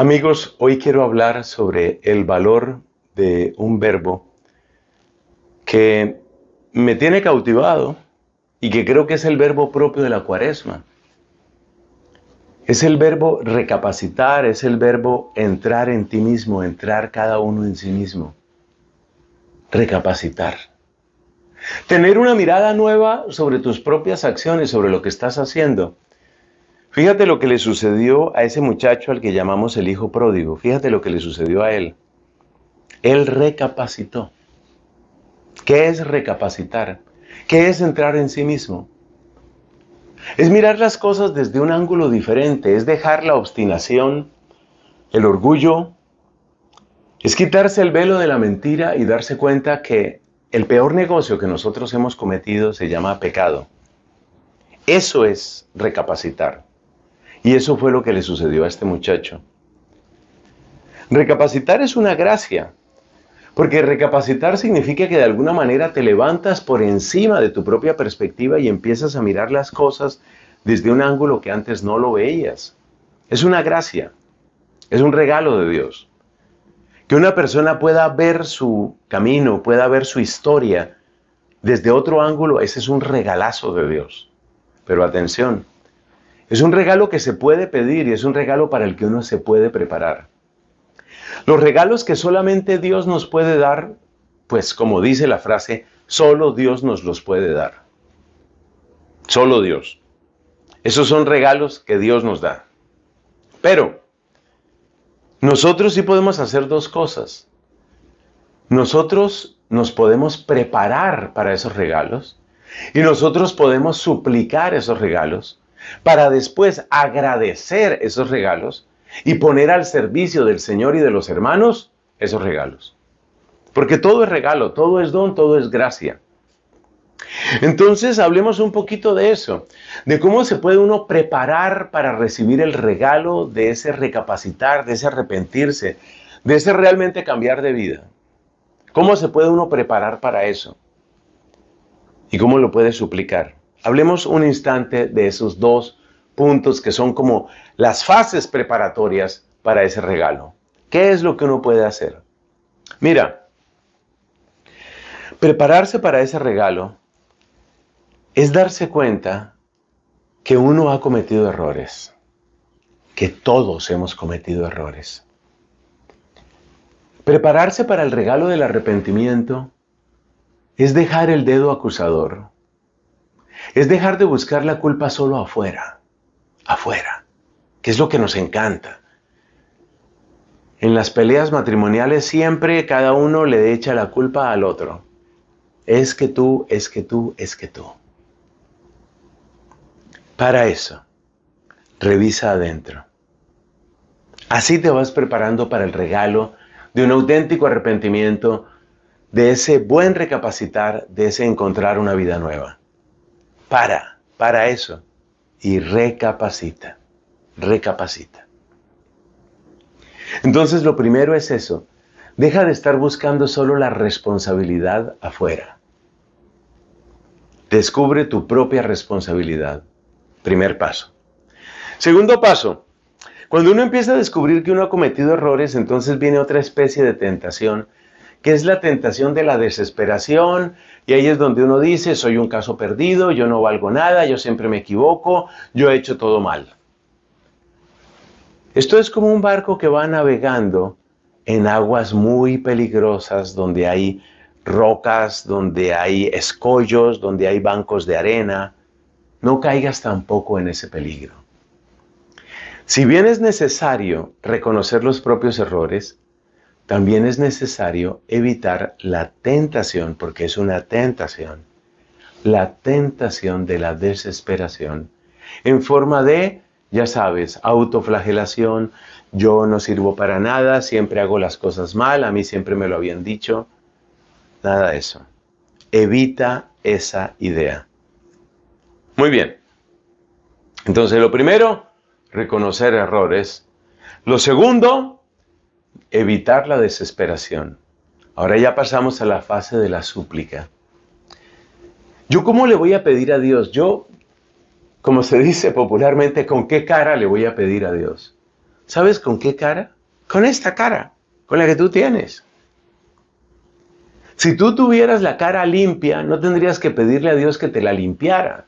Amigos, hoy quiero hablar sobre el valor de un verbo que me tiene cautivado y que creo que es el verbo propio de la cuaresma. Es el verbo recapacitar, es el verbo entrar en ti mismo, entrar cada uno en sí mismo. Recapacitar. Tener una mirada nueva sobre tus propias acciones, sobre lo que estás haciendo. Fíjate lo que le sucedió a ese muchacho al que llamamos el hijo pródigo. Fíjate lo que le sucedió a él. Él recapacitó. ¿Qué es recapacitar? ¿Qué es entrar en sí mismo? Es mirar las cosas desde un ángulo diferente, es dejar la obstinación, el orgullo, es quitarse el velo de la mentira y darse cuenta que el peor negocio que nosotros hemos cometido se llama pecado. Eso es recapacitar. Y eso fue lo que le sucedió a este muchacho. Recapacitar es una gracia, porque recapacitar significa que de alguna manera te levantas por encima de tu propia perspectiva y empiezas a mirar las cosas desde un ángulo que antes no lo veías. Es una gracia, es un regalo de Dios. Que una persona pueda ver su camino, pueda ver su historia desde otro ángulo, ese es un regalazo de Dios. Pero atención, es un regalo que se puede pedir y es un regalo para el que uno se puede preparar. Los regalos que solamente Dios nos puede dar, pues como dice la frase, solo Dios nos los puede dar. Solo Dios. Esos son regalos que Dios nos da. Pero nosotros sí podemos hacer dos cosas. Nosotros nos podemos preparar para esos regalos y nosotros podemos suplicar esos regalos para después agradecer esos regalos y poner al servicio del Señor y de los hermanos esos regalos. Porque todo es regalo, todo es don, todo es gracia. Entonces hablemos un poquito de eso, de cómo se puede uno preparar para recibir el regalo de ese recapacitar, de ese arrepentirse, de ese realmente cambiar de vida. ¿Cómo se puede uno preparar para eso? ¿Y cómo lo puede suplicar? Hablemos un instante de esos dos puntos que son como las fases preparatorias para ese regalo. ¿Qué es lo que uno puede hacer? Mira, prepararse para ese regalo es darse cuenta que uno ha cometido errores, que todos hemos cometido errores. Prepararse para el regalo del arrepentimiento es dejar el dedo acusador, es dejar de buscar la culpa solo afuera afuera, que es lo que nos encanta. En las peleas matrimoniales siempre cada uno le echa la culpa al otro. Es que tú, es que tú, es que tú. Para eso, revisa adentro. Así te vas preparando para el regalo de un auténtico arrepentimiento, de ese buen recapacitar, de ese encontrar una vida nueva. Para, para eso y recapacita, recapacita. Entonces lo primero es eso, deja de estar buscando solo la responsabilidad afuera. Descubre tu propia responsabilidad. Primer paso. Segundo paso, cuando uno empieza a descubrir que uno ha cometido errores, entonces viene otra especie de tentación que es la tentación de la desesperación, y ahí es donde uno dice, soy un caso perdido, yo no valgo nada, yo siempre me equivoco, yo he hecho todo mal. Esto es como un barco que va navegando en aguas muy peligrosas, donde hay rocas, donde hay escollos, donde hay bancos de arena. No caigas tampoco en ese peligro. Si bien es necesario reconocer los propios errores, también es necesario evitar la tentación, porque es una tentación, la tentación de la desesperación, en forma de, ya sabes, autoflagelación, yo no sirvo para nada, siempre hago las cosas mal, a mí siempre me lo habían dicho, nada de eso. Evita esa idea. Muy bien. Entonces, lo primero, reconocer errores. Lo segundo, evitar la desesperación. Ahora ya pasamos a la fase de la súplica. ¿Yo cómo le voy a pedir a Dios? Yo, como se dice popularmente, ¿con qué cara le voy a pedir a Dios? ¿Sabes con qué cara? Con esta cara, con la que tú tienes. Si tú tuvieras la cara limpia, no tendrías que pedirle a Dios que te la limpiara.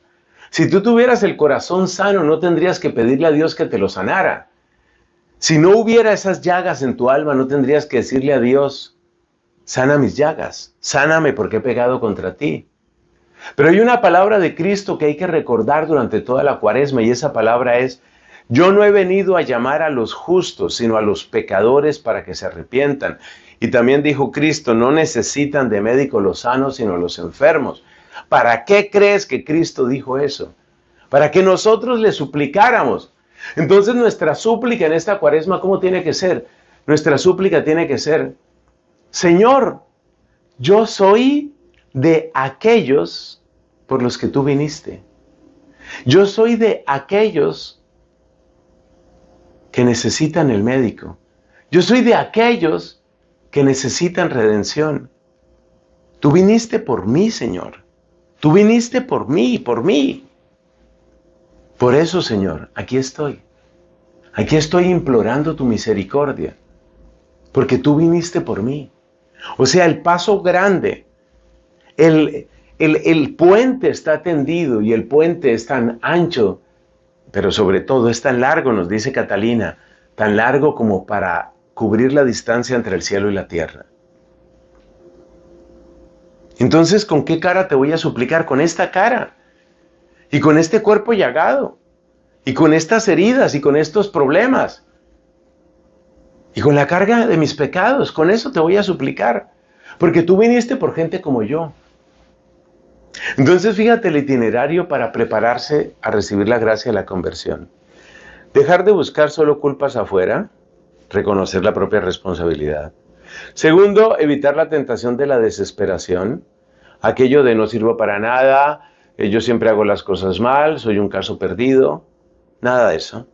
Si tú tuvieras el corazón sano, no tendrías que pedirle a Dios que te lo sanara. Si no hubiera esas llagas en tu alma, no tendrías que decirle a Dios, sana mis llagas, sáname porque he pegado contra ti. Pero hay una palabra de Cristo que hay que recordar durante toda la cuaresma y esa palabra es, yo no he venido a llamar a los justos, sino a los pecadores para que se arrepientan. Y también dijo Cristo, no necesitan de médico los sanos, sino los enfermos. ¿Para qué crees que Cristo dijo eso? Para que nosotros le suplicáramos. Entonces nuestra súplica en esta cuaresma, ¿cómo tiene que ser? Nuestra súplica tiene que ser, Señor, yo soy de aquellos por los que tú viniste. Yo soy de aquellos que necesitan el médico. Yo soy de aquellos que necesitan redención. Tú viniste por mí, Señor. Tú viniste por mí, por mí. Por eso, Señor, aquí estoy. Aquí estoy implorando tu misericordia, porque tú viniste por mí. O sea, el paso grande, el, el, el, puente está tendido y el puente es tan ancho, pero sobre todo es tan largo, nos dice Catalina, tan largo como para cubrir la distancia entre el cielo y la tierra. Entonces, ¿con qué cara te voy a suplicar? Con esta cara. Y con este cuerpo llagado. Y con estas heridas y con estos problemas. Y con la carga de mis pecados. Con eso te voy a suplicar. Porque tú viniste por gente como yo. Entonces, fíjate el itinerario para prepararse a recibir la gracia de la conversión. Dejar de buscar solo culpas afuera, reconocer la propia responsabilidad. Segundo, evitar la tentación de la desesperación aquello de no sirvo para nada, eh, yo siempre hago las cosas mal, soy un caso perdido, nada de eso.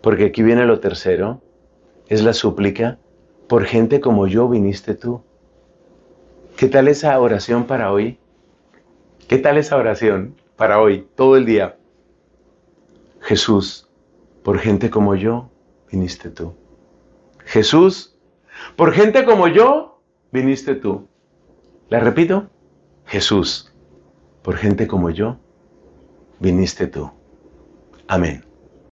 Porque aquí viene lo tercero, es la súplica, por gente como yo viniste tú. ¿Qué tal esa oración para hoy? ¿Qué tal esa oración para hoy, todo el día? Jesús, por gente como yo viniste tú. Jesús, por gente como yo viniste tú. La repito, Jesús, por gente como yo, viniste tú. Amén.